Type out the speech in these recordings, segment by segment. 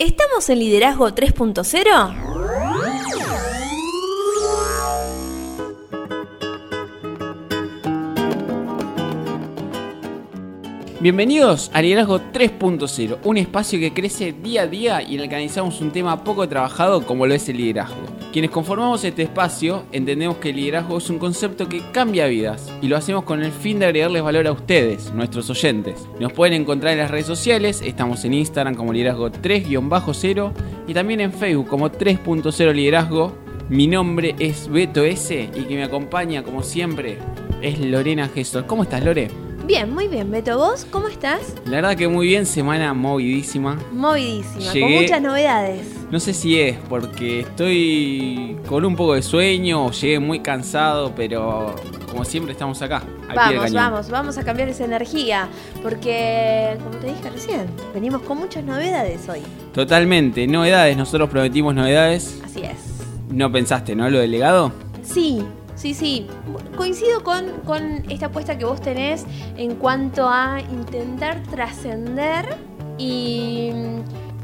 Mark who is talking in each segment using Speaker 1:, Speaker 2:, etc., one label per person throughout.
Speaker 1: ¿Estamos en Liderazgo 3.0?
Speaker 2: Bienvenidos a Liderazgo 3.0, un espacio que crece día a día y en el que analizamos un tema poco trabajado como lo es el liderazgo. Quienes conformamos este espacio entendemos que el liderazgo es un concepto que cambia vidas y lo hacemos con el fin de agregarles valor a ustedes, nuestros oyentes. Nos pueden encontrar en las redes sociales, estamos en Instagram como liderazgo 3-0 y también en Facebook como 3.0 liderazgo. Mi nombre es Beto S y que me acompaña como siempre es Lorena Gestor. ¿Cómo estás Lore?
Speaker 1: Bien, muy bien, Beto. ¿Vos cómo estás?
Speaker 2: La verdad que muy bien, semana movidísima.
Speaker 1: Movidísima,
Speaker 2: Llegué-
Speaker 1: con muchas novedades.
Speaker 2: No sé si es porque estoy con un poco de sueño o llegué muy cansado, pero como siempre estamos acá. Al pie del
Speaker 1: Vamos,
Speaker 2: cañón.
Speaker 1: vamos, vamos a cambiar esa energía. Porque, como te dije recién, venimos con muchas novedades hoy.
Speaker 2: Totalmente, novedades, nosotros prometimos novedades.
Speaker 1: Así es.
Speaker 2: No pensaste, ¿no? Lo delegado.
Speaker 1: Sí, sí, sí. Coincido con, con esta apuesta que vos tenés en cuanto a intentar trascender y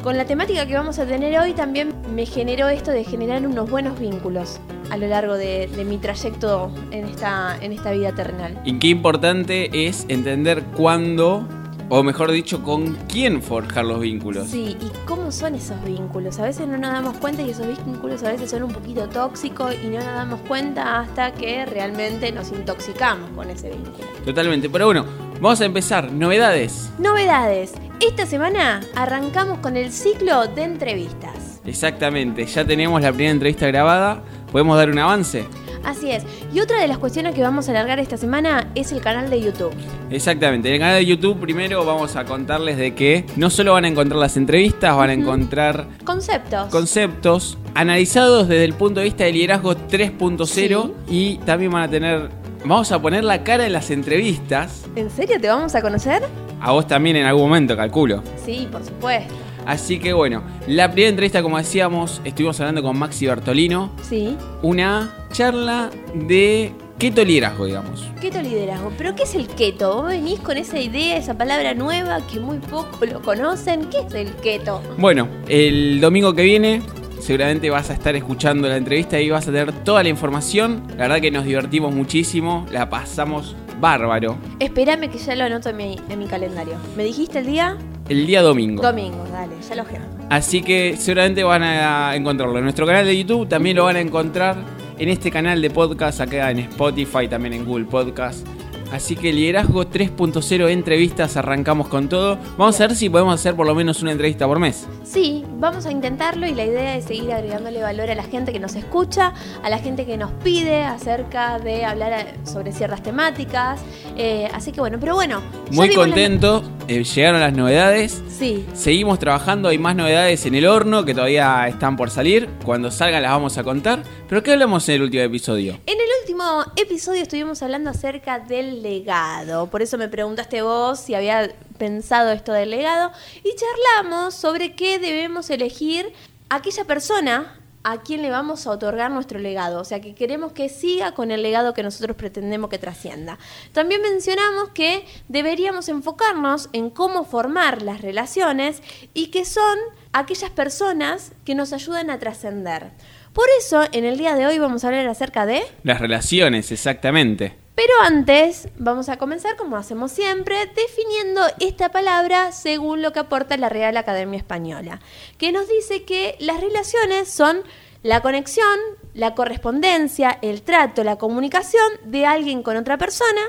Speaker 1: con la temática que vamos a tener hoy también me generó esto de generar unos buenos vínculos a lo largo de, mi trayecto en esta, en esta vida terrenal.
Speaker 2: Y qué importante es entender cuándo, o mejor dicho, con quién forjar los vínculos.
Speaker 1: Sí, ¿y cómo son esos vínculos? A veces no nos damos cuenta y esos vínculos a veces son un poquito tóxicos y no nos damos cuenta hasta que realmente nos intoxicamos con ese vínculo.
Speaker 2: Totalmente, pero bueno, vamos a empezar. Novedades.
Speaker 1: Novedades. Esta semana arrancamos con el ciclo de entrevistas.
Speaker 2: Exactamente, ya tenemos la primera entrevista grabada. ¿Podemos dar un avance?
Speaker 1: Así es. Y otra de las cuestiones que vamos a alargar esta semana es el canal de YouTube.
Speaker 2: Exactamente, en el canal de YouTube primero vamos a contarles de que no solo van a encontrar las entrevistas, van a encontrar
Speaker 1: Conceptos.
Speaker 2: conceptos analizados desde el punto de vista del liderazgo 3.0 y también van a tener, vamos a poner la cara en las entrevistas,
Speaker 1: ¿En serio te vamos a conocer?
Speaker 2: a vos también en algún momento, calculo.
Speaker 1: Sí, por supuesto.
Speaker 2: Así que bueno, la primera entrevista, como decíamos, estuvimos hablando con Maxi Bertolino,
Speaker 1: Sí.
Speaker 2: una charla de keto liderazgo, digamos.
Speaker 1: Keto liderazgo. ¿Pero qué es el keto? Vos venís con esa idea, esa palabra nueva que muy poco lo conocen. ¿Qué es el keto?
Speaker 2: Bueno, el domingo que viene seguramente vas a estar escuchando la entrevista y vas a tener toda la información. La verdad que nos divertimos muchísimo, la pasamos bárbaro.
Speaker 1: Espérame que ya lo anoto en mi, en mi calendario. ¿Me dijiste el día?
Speaker 2: El día domingo.
Speaker 1: Domingo, dale, ya lo agendo.
Speaker 2: Así que seguramente van a encontrarlo en nuestro canal de YouTube, también lo van a encontrar en este canal de podcast acá en Spotify, también en Google Podcast. Así que liderazgo 3.0 entrevistas, arrancamos con todo. Vamos a ver si podemos hacer por lo menos una entrevista por mes.
Speaker 1: Sí, vamos a intentarlo y la idea es seguir agregándole valor a la gente que nos escucha, a la gente que nos pide acerca de hablar sobre ciertas temáticas. Eh, así que bueno, pero bueno.
Speaker 2: Muy contento, eh, llegaron las novedades.
Speaker 1: Sí,
Speaker 2: Seguimos trabajando, hay más novedades en el horno que todavía están por salir. Cuando salgan las vamos a contar. Pero ¿qué hablamos en el último episodio?
Speaker 1: En el último episodio estuvimos hablando acerca del legado. Por eso me preguntaste vos si había pensado esto del legado. Y charlamos sobre qué debemos elegir aquella persona a quien le vamos a otorgar nuestro legado. O sea, que queremos que siga con el legado que nosotros pretendemos que trascienda. También mencionamos que deberíamos enfocarnos en cómo formar las relaciones y que son aquellas personas que nos ayudan a trascender. Por eso, en el día de hoy vamos a hablar acerca de...
Speaker 2: Las relaciones, exactamente.
Speaker 1: Pero antes, vamos a comenzar, como hacemos siempre, definiendo esta palabra según lo que aporta la Real Academia Española, que nos dice que las relaciones son la conexión, la correspondencia, el trato, la comunicación de alguien con otra persona,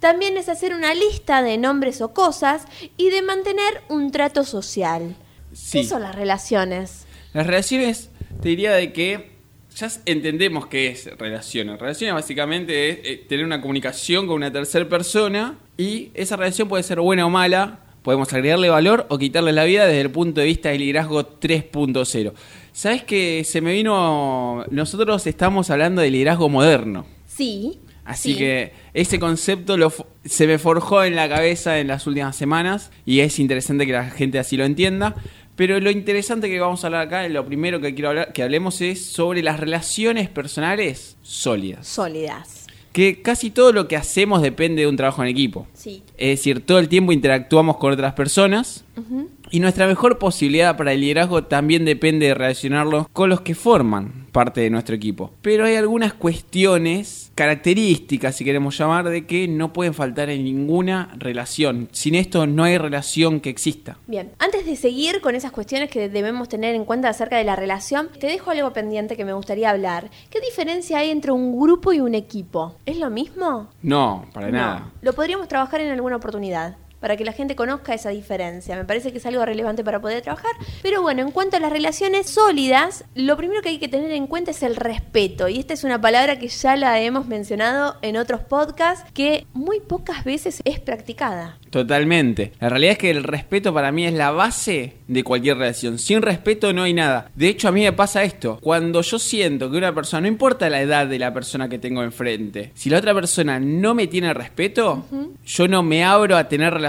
Speaker 1: también es hacer una lista de nombres o cosas y de mantener un trato social.
Speaker 2: Sí.
Speaker 1: ¿Qué son las relaciones?
Speaker 2: Las relaciones, te diría de que ya entendemos qué es relaciones. Relaciones básicamente es eh, tener una comunicación con una tercera persona y esa relación puede ser buena o mala. Podemos agregarle valor o quitarle la vida desde el punto de vista del liderazgo 3.0. ¿Sabes que se me vino... Nosotros estamos hablando de liderazgo moderno.
Speaker 1: Sí.
Speaker 2: Así
Speaker 1: sí.
Speaker 2: que ese concepto lo se me forjó en la cabeza en las últimas semanas y es interesante que la gente así lo entienda. Pero lo interesante que vamos a hablar acá, lo primero que quiero hablar, que hablemos es sobre las relaciones personales sólidas.
Speaker 1: Sólidas.
Speaker 2: ¿Qué que casi todo lo que hacemos depende de un trabajo en equipo.
Speaker 1: Sí.
Speaker 2: Es decir, todo el tiempo interactuamos con otras personas y nuestra mejor posibilidad para el liderazgo también depende de relacionarlos con los que forman parte de nuestro equipo. Pero hay algunas cuestiones, características, si queremos llamar, de que no pueden faltar en ninguna relación. Sin esto no hay relación que exista.
Speaker 1: Bien, antes de seguir con esas cuestiones que debemos tener en cuenta acerca de la relación, te dejo algo pendiente que me gustaría hablar. ¿Qué diferencia hay entre un grupo y un equipo? ¿Es lo mismo?
Speaker 2: No, para nada.
Speaker 1: Lo podríamos trabajar en alguna oportunidad para que la gente conozca esa diferencia. Me parece que es algo relevante para poder trabajar. Pero bueno, en cuanto a las relaciones sólidas, lo primero que hay que tener en cuenta es el respeto. Y esta es una palabra que ya la hemos mencionado en otros podcasts, que muy pocas veces es practicada.
Speaker 2: Totalmente. La realidad es que el respeto para mí es la base de cualquier relación. Sin respeto no hay nada. De hecho, a mí me pasa esto. Cuando yo siento que una persona, no importa la edad de la persona que tengo enfrente, si la otra persona no me tiene respeto, yo no me abro a tener relaciones,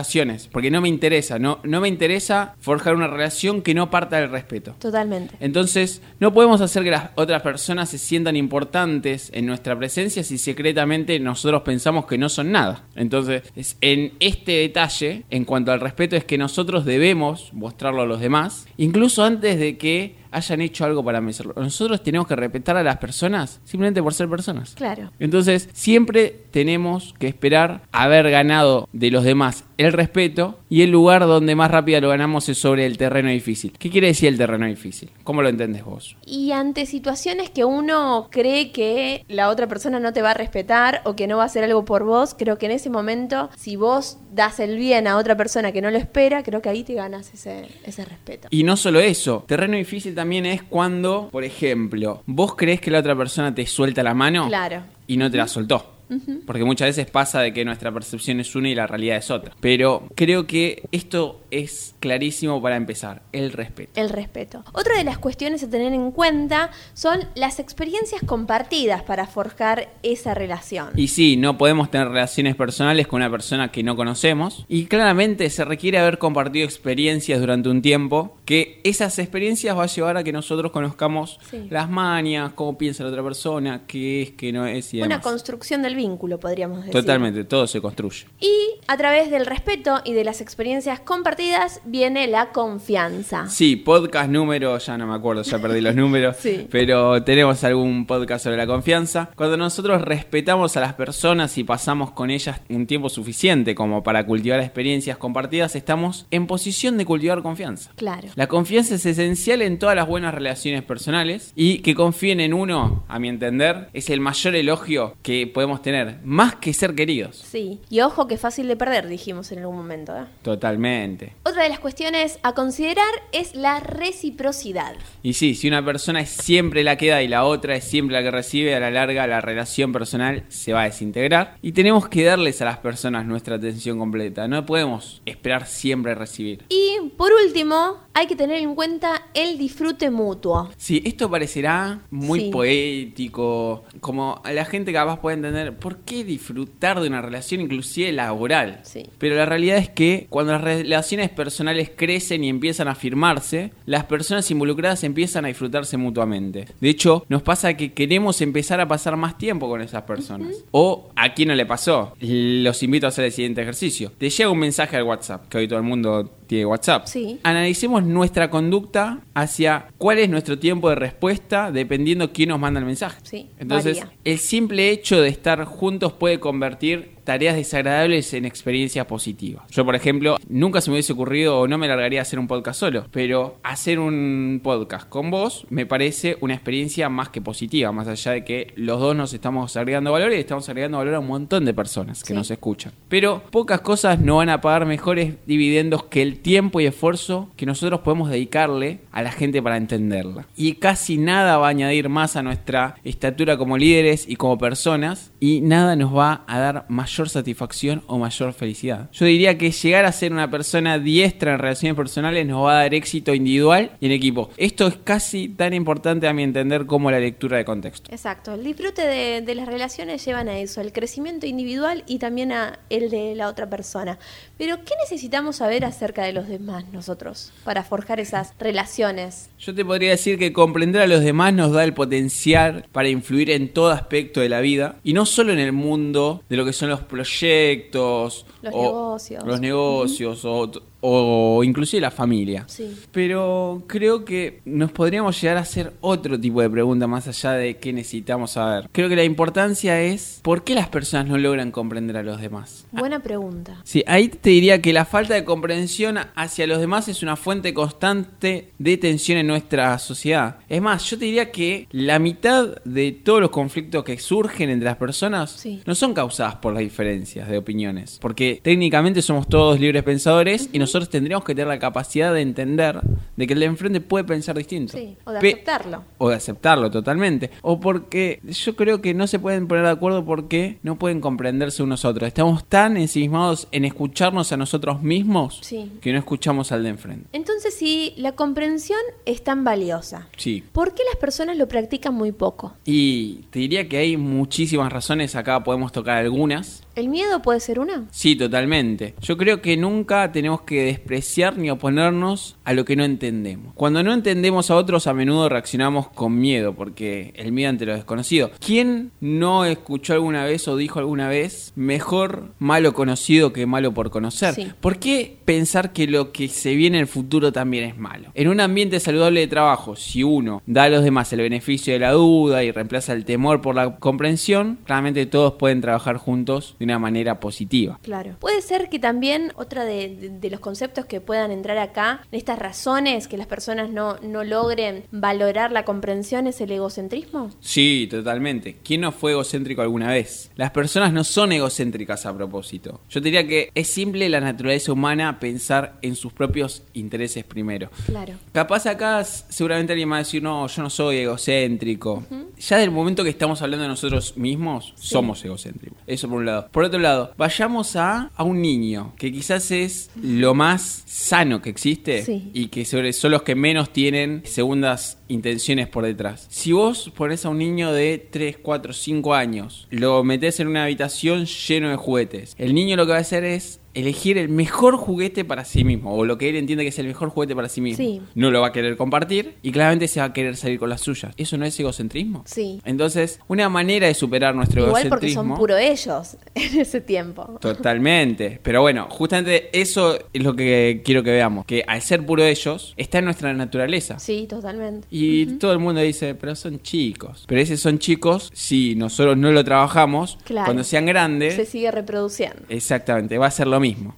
Speaker 2: porque no me interesa. No, no me interesa forjar una relación que no parta del respeto.
Speaker 1: Totalmente.
Speaker 2: Entonces, no podemos hacer que las otras personas se sientan importantes en nuestra presencia si secretamente nosotros pensamos que no son nada. Entonces, es en este detalle en cuanto al respeto es que nosotros debemos mostrarlo a los demás, incluso antes de que hayan hecho algo para merecerlo. Nosotros tenemos que respetar a las personas simplemente por ser personas.
Speaker 1: Claro.
Speaker 2: Entonces, siempre tenemos que esperar haber ganado de los demás el respeto y el lugar donde más rápido lo ganamos es sobre el terreno difícil. ¿Qué quiere decir el terreno difícil? ¿Cómo lo entendés vos?
Speaker 1: Y ante situaciones que uno cree que la otra persona no te va a respetar o que no va a hacer algo por vos, creo que en ese momento, si vos das el bien a otra persona que no lo espera, creo que ahí te ganas ese, ese respeto.
Speaker 2: Y no solo eso, terreno difícil también es cuando, por ejemplo, vos crees que la otra persona te suelta la mano
Speaker 1: Claro.
Speaker 2: y no te la soltó. Porque muchas veces pasa de que nuestra percepción es una y la realidad es otra. Pero creo que esto es clarísimo para empezar, el respeto.
Speaker 1: El respeto. Otra de las cuestiones a tener en cuenta son las experiencias compartidas para forjar esa relación.
Speaker 2: Y sí, no podemos tener relaciones personales con una persona que no conocemos. Y claramente se requiere haber compartido experiencias durante un tiempo, que esas experiencias va a llevar a que nosotros conozcamos
Speaker 1: Sí.
Speaker 2: las mañas, cómo piensa la otra persona, qué es, qué no es y
Speaker 1: Una construcción del vínculo, podríamos decir.
Speaker 2: Totalmente, todo se construye.
Speaker 1: Y a través del respeto y de las experiencias compartidas viene la confianza.
Speaker 2: Sí, podcast número, ya no me acuerdo, ya perdí los números,
Speaker 1: Sí.
Speaker 2: pero tenemos algún podcast sobre la confianza. Cuando nosotros respetamos a las personas y pasamos con ellas un tiempo suficiente como para cultivar experiencias compartidas, estamos en posición de cultivar confianza.
Speaker 1: Claro.
Speaker 2: La confianza es esencial en todas las buenas relaciones personales y que confíen en uno, a mi entender, es el mayor elogio que podemos tener, más que ser queridos.
Speaker 1: Sí. Y ojo que es fácil de perder, dijimos en algún momento. ¿eh?
Speaker 2: Totalmente.
Speaker 1: Otra de las cuestiones a considerar es la reciprocidad.
Speaker 2: Y sí, si una persona es siempre la que da y la otra es siempre la que recibe, a la larga la relación personal se va a desintegrar. Y tenemos que darles a las personas nuestra atención completa. No podemos esperar siempre recibir.
Speaker 1: Y por último, hay que tener en cuenta el disfrute mutuo.
Speaker 2: Sí, esto parecerá muy
Speaker 1: Sí.
Speaker 2: poético, como la gente capaz puede entender por qué disfrutar de una relación inclusive laboral.
Speaker 1: Sí.
Speaker 2: Pero la realidad es que cuando las relaciones personales crecen y empiezan a firmarse, las personas involucradas empiezan a disfrutarse mutuamente. De hecho, nos pasa que queremos empezar a pasar más tiempo con esas personas. O a quién no le pasó. Los invito a hacer el siguiente ejercicio. Te llega un mensaje al WhatsApp, que hoy todo el mundo tiene WhatsApp.
Speaker 1: Sí.
Speaker 2: Analicemos nuestra conducta hacia cuál es nuestro tiempo de respuesta dependiendo quién nos manda el mensaje.
Speaker 1: Sí,
Speaker 2: Entonces,
Speaker 1: varía.
Speaker 2: el simple hecho de estar juntos puede convertir tareas desagradables en experiencias positivas. Yo, por ejemplo, nunca se me hubiese ocurrido o no me largaría a hacer un podcast solo, pero hacer un podcast con vos me parece una experiencia más que positiva, más allá de que los dos nos estamos agregando valor y estamos agregando valor a un montón de personas que
Speaker 1: Sí.
Speaker 2: nos escuchan. Pero pocas cosas no van a pagar mejores dividendos que el tiempo y esfuerzo que nosotros podemos dedicarle a la gente para entenderla. Y casi nada va a añadir más a nuestra estatura como líderes y como personas y nada nos va a dar mayor mayor satisfacción o mayor felicidad. Yo diría que llegar a ser una persona diestra en relaciones personales nos va a dar éxito individual y en equipo. Esto es casi tan importante a mi entender como la lectura de contexto.
Speaker 1: Exacto, el disfrute de, de las relaciones llevan a eso, el crecimiento individual y también a el de la otra persona. Pero, ¿qué necesitamos saber acerca de los demás nosotros para forjar esas relaciones?
Speaker 2: Yo te podría decir que comprender a los demás nos da el potencial para influir en todo aspecto de la vida y no solo en el mundo de lo que son los proyectos,
Speaker 1: Los
Speaker 2: o
Speaker 1: negocios.
Speaker 2: los negocios o, o inclusive la familia.
Speaker 1: Sí.
Speaker 2: Pero creo que nos podríamos llegar a hacer otro tipo de pregunta más allá de qué necesitamos saber. Creo que la importancia es ¿por qué las personas no logran comprender a los demás?
Speaker 1: Buena pregunta.
Speaker 2: Sí, ahí te diría que la falta de comprensión hacia los demás es una fuente constante de tensión en nuestra sociedad. Es más, yo te diría que la mitad de todos los conflictos que surgen entre las personas
Speaker 1: Sí.
Speaker 2: no son causadas por las diferencias de opiniones, porque técnicamente somos todos libres pensadores y nosotros tendríamos que tener la capacidad de entender de que el de enfrente puede pensar distinto.
Speaker 1: Sí, o de
Speaker 2: Pe-
Speaker 1: aceptarlo.
Speaker 2: o de aceptarlo totalmente. O porque yo creo que no se pueden poner de acuerdo porque no pueden comprenderse unos a otros. Estamos tan ensimismados en escucharnos a nosotros mismos
Speaker 1: Sí.
Speaker 2: que no escuchamos al de enfrente.
Speaker 1: Entonces, si la comprensión es tan valiosa,
Speaker 2: Sí.
Speaker 1: ¿por qué las personas lo practican muy poco?
Speaker 2: Y te diría que hay muchísimas razones, acá podemos tocar algunas.
Speaker 1: ¿El miedo puede ser una?
Speaker 2: Sí, totalmente. Yo creo que nunca tenemos que despreciar ni oponernos a lo que no entendemos. Cuando no entendemos a otros, a menudo reaccionamos con miedo, porque el miedo ante lo desconocido. ¿Quién no escuchó alguna vez o dijo alguna vez, mejor malo conocido que malo por conocer?
Speaker 1: Sí.
Speaker 2: ¿Por qué pensar que lo que se viene en el futuro también es malo? En un ambiente saludable de trabajo, si uno da a los demás el beneficio de la duda y reemplaza el temor por la comprensión, claramente todos pueden trabajar juntos de una manera positiva.
Speaker 1: Claro. Puede ser que también otra de, de- de los conceptos que puedan entrar acá, en estas razones que las personas no, no logren valorar la comprensión, es el egocentrismo.
Speaker 2: Sí, totalmente. ¿Quién no fue egocéntrico alguna vez? Las personas no son egocéntricas a propósito. Yo diría que es simple la naturaleza humana pensar en sus propios intereses primero.
Speaker 1: Claro.
Speaker 2: Capaz acá seguramente alguien va a decir, no, yo no soy egocéntrico. Ya del momento que estamos hablando de nosotros mismos, somos egocéntricos. Eso por un lado. Por otro lado, vayamos a, a un niño, que quizás es lo más sano que existe
Speaker 1: Sí.
Speaker 2: y que sobre- son los que menos tienen segundas intenciones por detrás. Si vos pones a un niño de 3, 4, 5 años, lo metés en una habitación lleno de juguetes, el niño lo que va a hacer es elegir el mejor juguete para sí mismo, o lo que él entiende que es el mejor juguete para sí mismo.
Speaker 1: Sí.
Speaker 2: No lo va a querer compartir y claramente se va a querer salir con las suyas. ¿Eso no es egocentrismo?
Speaker 1: Sí.
Speaker 2: Entonces, una manera de superar nuestro
Speaker 1: Igual porque
Speaker 2: egocentrismo...
Speaker 1: son puro ellos en ese tiempo.
Speaker 2: Totalmente. Pero bueno, justamente eso es lo que quiero que veamos. Que al ser puro ellos, está en nuestra naturaleza.
Speaker 1: Sí, totalmente.
Speaker 2: Y todo el mundo dice, pero son chicos. Pero esos son chicos, si nosotros no lo trabajamos,
Speaker 1: Claro.
Speaker 2: cuando sean grandes,
Speaker 1: Se sigue reproduciendo.
Speaker 2: exactamente, va a ser lo mismo.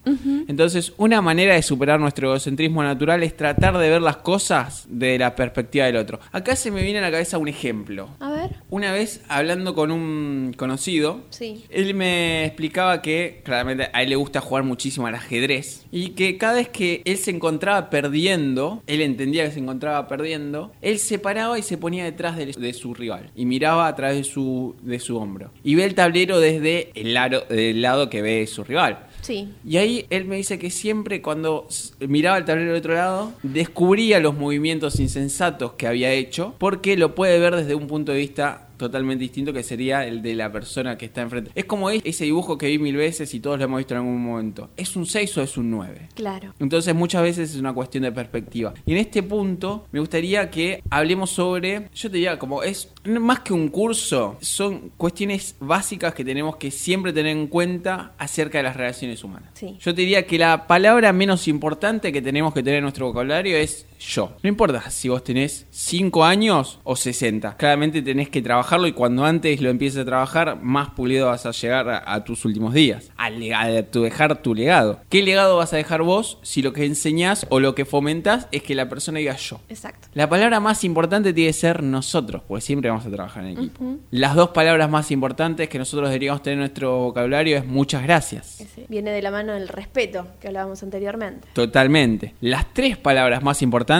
Speaker 2: Entonces, una manera de superar nuestro egocentrismo natural es tratar de ver las cosas de la perspectiva del otro. Acá se me viene a la cabeza un ejemplo.
Speaker 1: A ver.
Speaker 2: Una vez hablando con un conocido,
Speaker 1: Sí.
Speaker 2: él me explicaba que claramente a él le gusta jugar muchísimo al ajedrez y que cada vez que él se encontraba perdiendo, él entendía que se encontraba perdiendo, él se paraba y se ponía detrás de, de su rival y miraba a través de su, de su hombro y ve el tablero desde el lado, del lado que ve su rival.
Speaker 1: Sí.
Speaker 2: Y ahí él me dice que siempre cuando miraba el tablero del otro lado, descubría los movimientos insensatos que había hecho, porque lo puede ver desde un punto de vista totalmente distinto que sería el de la persona que está enfrente. Es como es- ese dibujo que vi mil veces y todos lo hemos visto en algún momento. ¿Es un 6 o es un 9?
Speaker 1: Claro.
Speaker 2: Entonces muchas veces es una cuestión de perspectiva. Y en este punto me gustaría que hablemos sobre, yo te diría, como es más que un curso, son cuestiones básicas que tenemos que siempre tener en cuenta acerca de las relaciones humanas.
Speaker 1: Sí.
Speaker 2: Yo te diría que la palabra menos importante que tenemos que tener en nuestro vocabulario es yo. No importa si vos tenés 5 años o 60. Claramente tenés que trabajarlo y cuando antes lo empieces a trabajar, más pulido vas a llegar a, a tus últimos días. A, lega- a tu dejar tu legado. ¿Qué legado vas a dejar vos si lo que enseñás o lo que fomentás es que la persona diga yo?
Speaker 1: Exacto.
Speaker 2: La palabra más importante tiene que ser nosotros, porque siempre vamos a trabajar en equipo. Las dos palabras más importantes que nosotros deberíamos tener en nuestro vocabulario es muchas gracias.
Speaker 1: Viene de la mano del respeto que hablábamos anteriormente.
Speaker 2: Totalmente. Las tres palabras más importantes,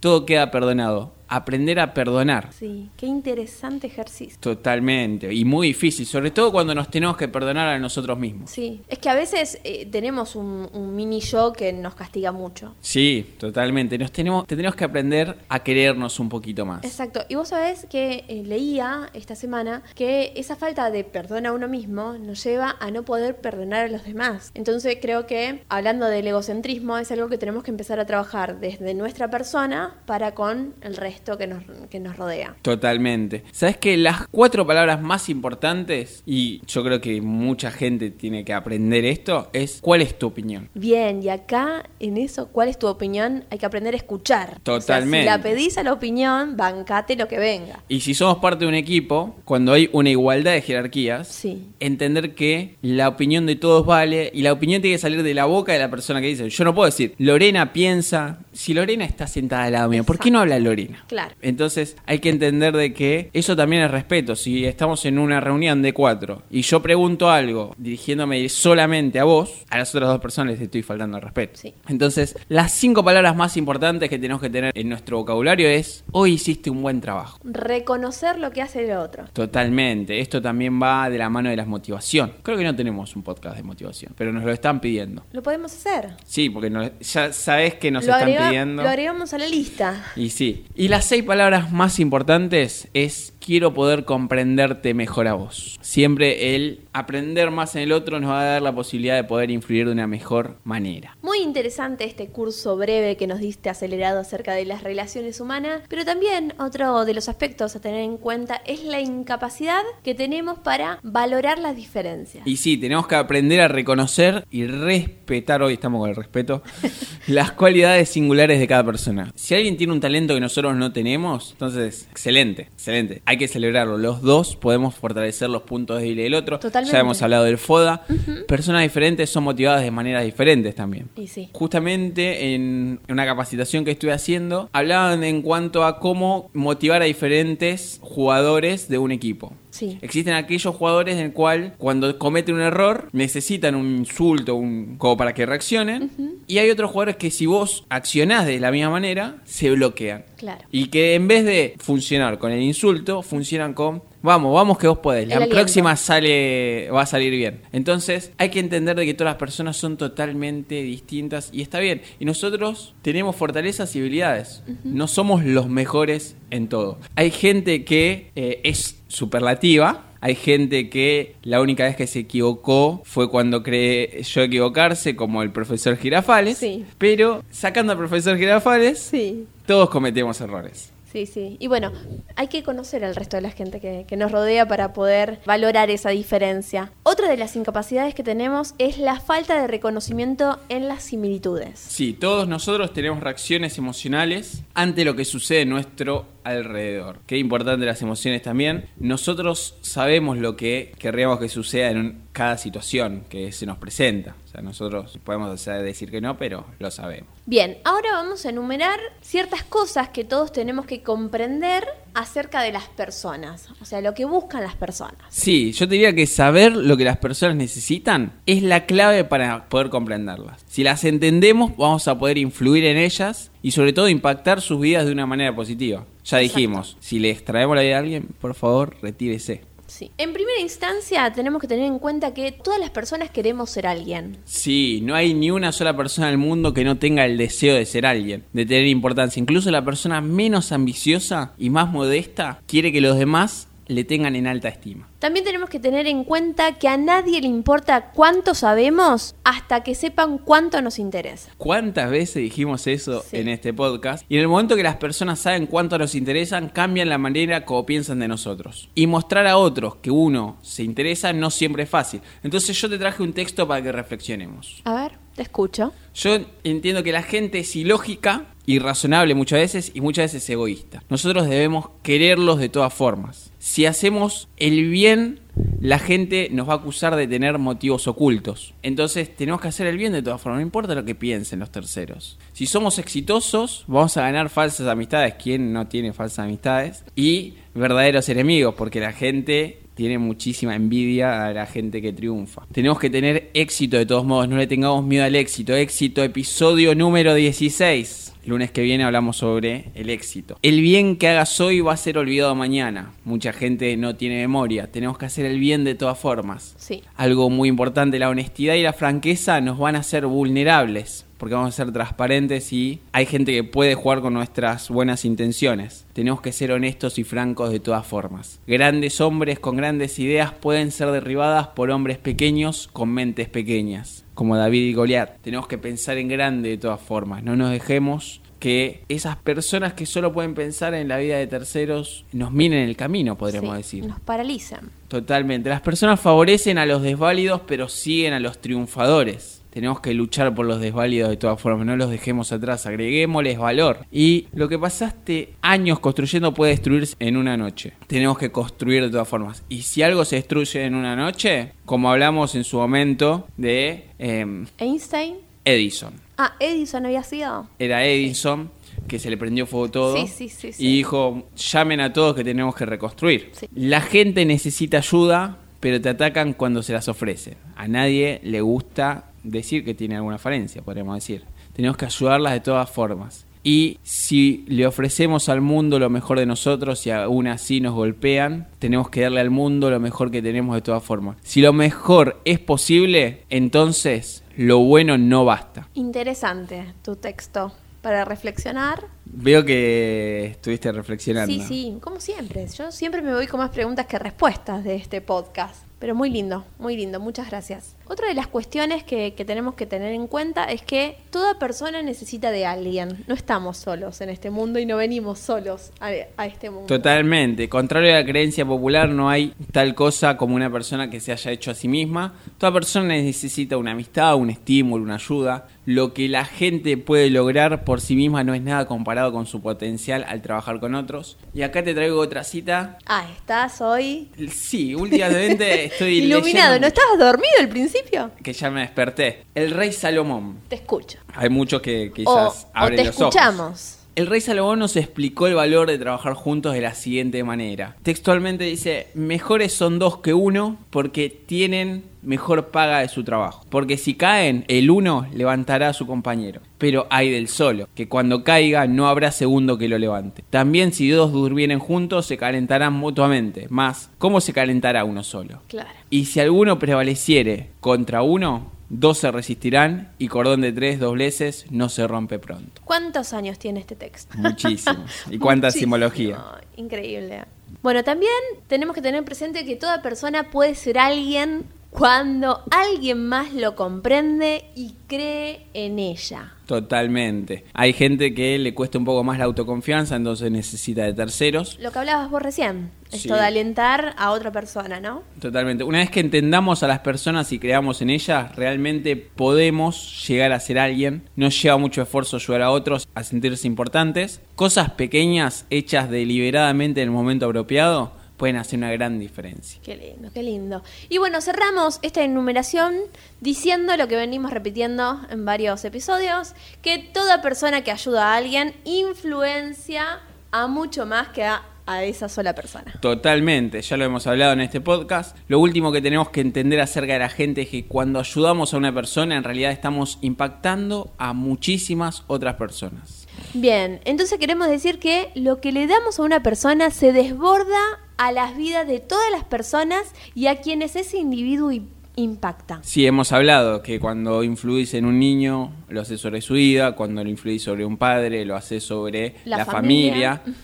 Speaker 2: todo queda perdonado. Aprender a perdonar.
Speaker 1: Sí, qué interesante ejercicio.
Speaker 2: Totalmente, y muy difícil, sobre todo cuando nos tenemos que perdonar a nosotros mismos.
Speaker 1: Sí, es que a veces eh, tenemos un, un mini yo que nos castiga mucho.
Speaker 2: Sí, totalmente. Nos tenemos, tenemos que aprender a querernos un poquito más.
Speaker 1: Exacto. Y vos sabés que eh, leía esta semana que esa falta de perdón a uno mismo nos lleva a no poder perdonar a los demás. Entonces creo que hablando del egocentrismo es algo que tenemos que empezar a trabajar desde nuestra persona para con el resto que nos, que nos rodea.
Speaker 2: Totalmente. ¿Sabes que las cuatro palabras más importantes, y yo creo que mucha gente tiene que aprender esto, es ¿cuál es tu opinión?
Speaker 1: Bien, y acá en eso, ¿cuál es tu opinión? Hay que aprender a escuchar. O sea,
Speaker 2: Totalmente.
Speaker 1: si la pedís a la opinión, bancate lo que venga.
Speaker 2: Y si somos parte de un equipo, cuando hay una igualdad de jerarquías,
Speaker 1: Sí.
Speaker 2: entender que la opinión de todos vale y la opinión tiene que salir de la boca de la persona que dice. Yo no puedo decir, Lorena piensa, si Lorena está sentada al lado mío, ¿por qué no habla Lorena?
Speaker 1: Claro.
Speaker 2: Entonces hay que entender de que eso también es respeto. Si estamos en una reunión de cuatro y yo pregunto algo dirigiéndome solamente a vos, a las otras dos personas les estoy faltando al respeto.
Speaker 1: Sí.
Speaker 2: Entonces, las cinco palabras más importantes que tenemos que tener en nuestro vocabulario es, hoy hiciste un buen trabajo.
Speaker 1: Reconocer lo que hace el otro.
Speaker 2: Totalmente. Esto también va de la mano de la motivación. Creo que no tenemos un podcast de motivación, pero nos lo están pidiendo.
Speaker 1: Lo podemos hacer.
Speaker 2: Sí, porque nos- ya sabes que nos
Speaker 1: lo,
Speaker 2: están
Speaker 1: agrega-
Speaker 2: pidiendo.
Speaker 1: lo agregamos a la lista.
Speaker 2: Y sí. Y las seis palabras más importantes es quiero poder comprenderte mejor a vos. Siempre el aprender más en el otro nos va a dar la posibilidad de poder influir de una mejor manera.
Speaker 1: Muy interesante este curso breve que nos diste acelerado acerca de las relaciones humanas, pero también otro de los aspectos a tener en cuenta es la incapacidad que tenemos para valorar las diferencias.
Speaker 2: Y sí, tenemos que aprender a reconocer y respetar, hoy estamos con el respeto, las cualidades singulares de cada persona. Si alguien tiene un talento que nosotros no tenemos, entonces, excelente, excelente. Hay que celebrarlo. Los dos podemos fortalecer los puntos débiles del otro.
Speaker 1: Totalmente.
Speaker 2: Ya hemos hablado del FODA. Personas diferentes son motivadas de maneras diferentes también.
Speaker 1: Y sí.
Speaker 2: Justamente en una capacitación que estuve haciendo, hablaban en cuanto a cómo motivar a diferentes jugadores de un equipo.
Speaker 1: Sí.
Speaker 2: Existen aquellos jugadores en el cual cuando cometen un error necesitan un insulto un, como para que reaccionen. Y hay otros jugadores que si vos accionás de la misma manera, se bloquean.
Speaker 1: Claro.
Speaker 2: Y que en vez de funcionar con el insulto, funcionan con vamos, vamos que vos podés. La próxima sale, va a salir bien. Entonces hay que entender de que todas las personas son totalmente distintas y está bien. Y nosotros tenemos fortalezas y habilidades. No somos los mejores en todo. Hay gente que eh, es superlativa. Hay gente que la única vez que se equivocó fue cuando creyó equivocarse, como el profesor Girafales.
Speaker 1: Sí.
Speaker 2: Pero sacando al profesor Girafales,
Speaker 1: Sí.
Speaker 2: todos cometemos errores.
Speaker 1: Sí, sí. Y bueno, hay que conocer al resto de la gente que, nos rodea para poder valorar esa diferencia. Otra de las incapacidades que tenemos es la falta de reconocimiento en las similitudes.
Speaker 2: Sí, todos nosotros tenemos reacciones emocionales ante lo que sucede en nuestro alrededor. Qué importante las emociones también. Nosotros sabemos lo que querríamos que suceda en cada situación que se nos presenta. O sea, nosotros podemos decir que no, pero lo sabemos.
Speaker 1: Bien, ahora vamos a enumerar ciertas cosas que todos tenemos que comprender acerca de las personas, o sea, lo que buscan las personas.
Speaker 2: Sí, yo te diría que saber lo que las personas necesitan es la clave para poder comprenderlas. Si las entendemos, vamos a poder influir en ellas y sobre todo impactar sus vidas de una manera positiva. Ya
Speaker 1: Exacto.
Speaker 2: dijimos, si les traemos la vida a alguien, por favor, retírese.
Speaker 1: Sí. En primera instancia, tenemos que tener en cuenta que todas las personas queremos ser alguien.
Speaker 2: Sí, no hay ni una sola persona en el mundo que no tenga el deseo de ser alguien, de tener importancia. Incluso la persona menos ambiciosa y más modesta quiere que los demás le tengan en alta estima.
Speaker 1: También tenemos que tener en cuenta que a nadie le importa cuánto sabemos hasta que sepan cuánto nos interesa.
Speaker 2: ¿Cuántas veces dijimos eso
Speaker 1: Sí.
Speaker 2: en este podcast? Y en el momento que las personas saben cuánto nos interesan, cambian la manera como piensan de nosotros. Y mostrar a otros que uno se interesa no siempre es fácil. Entonces yo te traje un texto para que reflexionemos.
Speaker 1: A ver, te escucho.
Speaker 2: Yo entiendo que la gente es ilógica, irrazonable muchas veces y muchas veces egoísta. Nosotros debemos quererlos de todas formas. Si hacemos el bien, la gente nos va a acusar de tener motivos ocultos. Entonces tenemos que hacer el bien de todas formas, no importa lo que piensen los terceros. Si somos exitosos, vamos a ganar falsas amistades. ¿Quién no tiene falsas amistades? Y verdaderos enemigos, porque la gente tiene muchísima envidia a la gente que triunfa. Tenemos que tener éxito de todos modos, no le tengamos miedo al éxito. Éxito, episodio número 16. Lunes que viene hablamos sobre el éxito. El bien que hagas hoy va a ser olvidado mañana. Mucha gente no tiene memoria. Tenemos que hacer el bien de todas formas.
Speaker 1: Sí.
Speaker 2: Algo muy importante, la honestidad y la franqueza nos van a hacer vulnerables porque vamos a ser transparentes y hay gente que puede jugar con nuestras buenas intenciones. Tenemos que ser honestos y francos de todas formas. Grandes hombres con grandes ideas pueden ser derribadas por hombres pequeños con mentes pequeñas, como David y Goliat. Tenemos que pensar en grande de todas formas, no nos dejemos que esas personas que solo pueden pensar en la vida de terceros nos minen el camino, podríamos
Speaker 1: Sí,
Speaker 2: decir.
Speaker 1: Nos paralizan.
Speaker 2: Totalmente. Las personas favorecen a los desválidos, pero siguen a los triunfadores. Tenemos que luchar por los desválidos de todas formas, no los dejemos atrás, agreguémosles valor. Y lo que pasaste años construyendo puede destruirse en una noche. Tenemos que construir de todas formas. Y si algo se destruye en una noche, como hablamos en su momento de em,
Speaker 1: Einstein.
Speaker 2: Edison.
Speaker 1: Ah, Edison había sido.
Speaker 2: Era Edison que se le prendió fuego todo
Speaker 1: Sí, sí, sí,
Speaker 2: y dijo, llamen a todos que tenemos que reconstruir. La gente necesita ayuda, pero te atacan cuando se las ofrecen. A nadie le gusta decir que tiene alguna falencia, podríamos decir. Tenemos que ayudarlas de todas formas. Y si le ofrecemos al mundo lo mejor de nosotros y aún así nos golpean, tenemos que darle al mundo lo mejor que tenemos de todas formas. Si lo mejor es posible, entonces lo bueno no basta.
Speaker 1: Interesante tu texto para reflexionar.
Speaker 2: Veo que estuviste reflexionando.
Speaker 1: Sí, sí, como siempre. Yo siempre me voy con más preguntas que respuestas de este podcast. Pero muy lindo, muy lindo, muchas gracias. Otra de las cuestiones que, que tenemos que tener en cuenta es que toda persona necesita de alguien. No estamos solos en este mundo y no venimos solos a, a este mundo.
Speaker 2: Totalmente. Contrario a la creencia popular, no hay tal cosa como una persona que se haya hecho a sí misma. Toda persona necesita una amistad, un estímulo, una ayuda. Lo que la gente puede lograr por sí misma no es nada comparado con su potencial al trabajar con otros. Y acá te traigo otra cita.
Speaker 1: Ah, estás hoy
Speaker 2: Sí, últimamente estoy
Speaker 1: iluminado.
Speaker 2: leyendo
Speaker 1: ¿No estabas dormido al principio?
Speaker 2: Que ya me desperté. El rey Salomón.
Speaker 1: Te escucho.
Speaker 2: Hay muchos que
Speaker 1: O,
Speaker 2: quizás
Speaker 1: o
Speaker 2: abren
Speaker 1: te
Speaker 2: los ojos. El rey Salomón nos explicó el valor de trabajar juntos de la siguiente manera. Textualmente dice, mejores son dos que uno porque tienen mejor paga de su trabajo. Porque si caen, el uno levantará a su compañero. Pero hay del solo, que cuando caiga no habrá segundo que lo levante. También si dos durmieren juntos se calentarán mutuamente. Más, ¿cómo se calentará uno solo?
Speaker 1: Claro.
Speaker 2: Y si alguno prevaleciere contra uno, dos se resistirán y cordón de tres dobleces no se rompe pronto.
Speaker 1: ¿Cuántos años tiene este texto?
Speaker 2: Muchísimos. ¿Y cuánta
Speaker 1: Muchísimo.
Speaker 2: simbología?
Speaker 1: Increíble. Bueno, también tenemos que tener presente que toda persona puede ser alguien cuando alguien más lo comprende y cree en ella.
Speaker 2: Totalmente. Hay gente que le cuesta un poco más la autoconfianza, entonces necesita de terceros.
Speaker 1: Lo que hablabas vos recién,
Speaker 2: Sí.
Speaker 1: esto de alentar a otra persona, ¿no?
Speaker 2: Totalmente. Una vez que entendamos a las personas y creamos en ellas, realmente podemos llegar a ser alguien. Nos lleva mucho esfuerzo ayudar a otros a sentirse importantes. Cosas pequeñas hechas deliberadamente en el momento apropiado pueden hacer una gran diferencia.
Speaker 1: Qué lindo, qué lindo. Y bueno, cerramos esta enumeración diciendo lo que venimos repitiendo en varios episodios, que toda persona que ayuda a alguien influencia a mucho más que a, a esa sola persona.
Speaker 2: Totalmente, ya lo hemos hablado en este podcast. Lo último que tenemos que entender acerca de la gente es que cuando ayudamos a una persona, en realidad estamos impactando a muchísimas otras personas.
Speaker 1: Bien, entonces queremos decir que lo que le damos a una persona se desborda a las vidas de todas las personas y a quienes ese individuo impacta.
Speaker 2: Sí, hemos hablado que cuando influís en un niño, lo haces sobre su vida, cuando lo influís sobre un padre, lo haces sobre
Speaker 1: La
Speaker 2: la,
Speaker 1: familia.
Speaker 2: familia.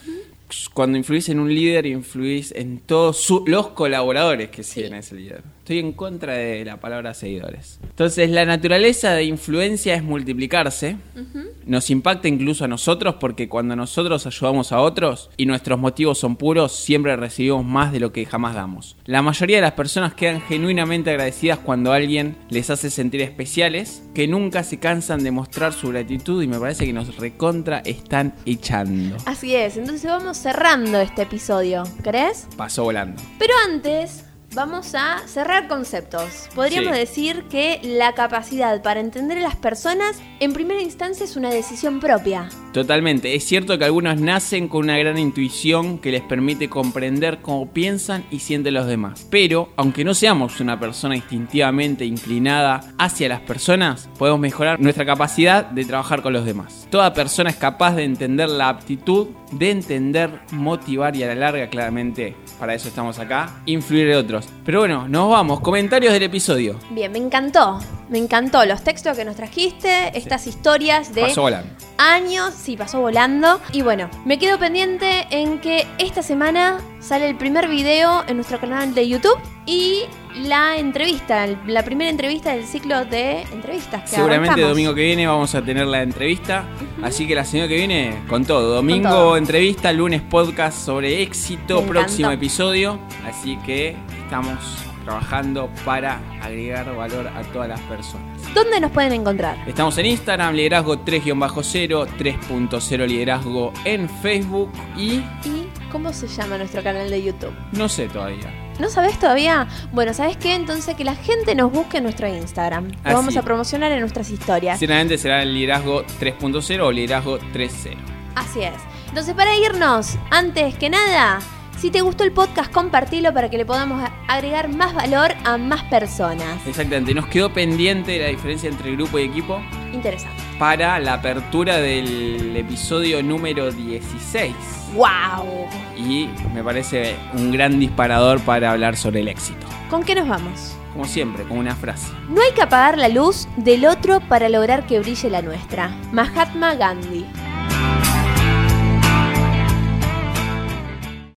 Speaker 2: Cuando influís en un líder, influís en todos su- los colaboradores que siguen a ese líder. Estoy en contra de la palabra seguidores. Entonces, la naturaleza de influencia es multiplicarse. Nos impacta incluso a nosotros porque cuando nosotros ayudamos a otros y nuestros motivos son puros, siempre recibimos más de lo que jamás damos. La mayoría de las personas quedan genuinamente agradecidas cuando alguien les hace sentir especiales, que nunca se cansan de mostrar su gratitud y me parece que nos recontra están echando.
Speaker 1: Así es, entonces vamos cerrando este episodio, ¿crees?
Speaker 2: Pasó volando.
Speaker 1: Pero antes, vamos a cerrar conceptos. Podríamos
Speaker 2: Sí.
Speaker 1: decir que la capacidad para entender a las personas en primera instancia es una decisión propia.
Speaker 2: Totalmente, es cierto que algunos nacen con una gran intuición que les permite comprender cómo piensan y sienten los demás. Pero, aunque no seamos una persona instintivamente inclinada hacia las personas, podemos mejorar nuestra capacidad de trabajar con los demás. Toda persona es capaz de entender la aptitud de entender, motivar y a la larga, claramente, para eso estamos acá, influir en otros. Pero bueno, nos vamos, comentarios del episodio.
Speaker 1: Bien, me encantó. Me encantó los textos que nos trajiste, estas historias de
Speaker 2: Pasó volando.
Speaker 1: Años, sí, pasó volando. Y bueno, me quedo pendiente en que esta semana sale el primer video en nuestro canal de YouTube y la entrevista, la primera entrevista del ciclo de entrevistas. Que
Speaker 2: Seguramente
Speaker 1: arrancamos.
Speaker 2: domingo que viene vamos a tener la entrevista. Así que la semana que viene con todo. Domingo
Speaker 1: todo.
Speaker 2: entrevista, lunes podcast sobre éxito,
Speaker 1: Me
Speaker 2: próximo
Speaker 1: encantó.
Speaker 2: episodio. Así que estamos trabajando para agregar valor a todas las personas.
Speaker 1: ¿Dónde nos pueden encontrar?
Speaker 2: Estamos en Instagram, liderazgo 3-0, 3.0 liderazgo en Facebook y
Speaker 1: ¿Y cómo se llama nuestro canal de YouTube?
Speaker 2: no sé todavía.
Speaker 1: ¿No sabes todavía? Bueno, ¿sabes qué? Entonces que la gente nos busque en nuestro Instagram. Lo
Speaker 2: Así.
Speaker 1: vamos a promocionar en nuestras historias.
Speaker 2: Seguramente será el liderazgo 3.0 o liderazgo 3.0.
Speaker 1: Así es. Entonces, para irnos, antes que nada, si te gustó el podcast, compartilo para que le podamos agregar más valor a más personas.
Speaker 2: Exactamente, nos quedó pendiente la diferencia entre grupo y equipo.
Speaker 1: Interesante.
Speaker 2: para la apertura del episodio número 16.
Speaker 1: ¡Wow!
Speaker 2: Y me parece un gran disparador para hablar sobre el éxito.
Speaker 1: ¿Con qué nos vamos?
Speaker 2: Como siempre, con una frase.
Speaker 1: No hay que apagar la luz del otro para lograr que brille la nuestra. Mahatma Gandhi.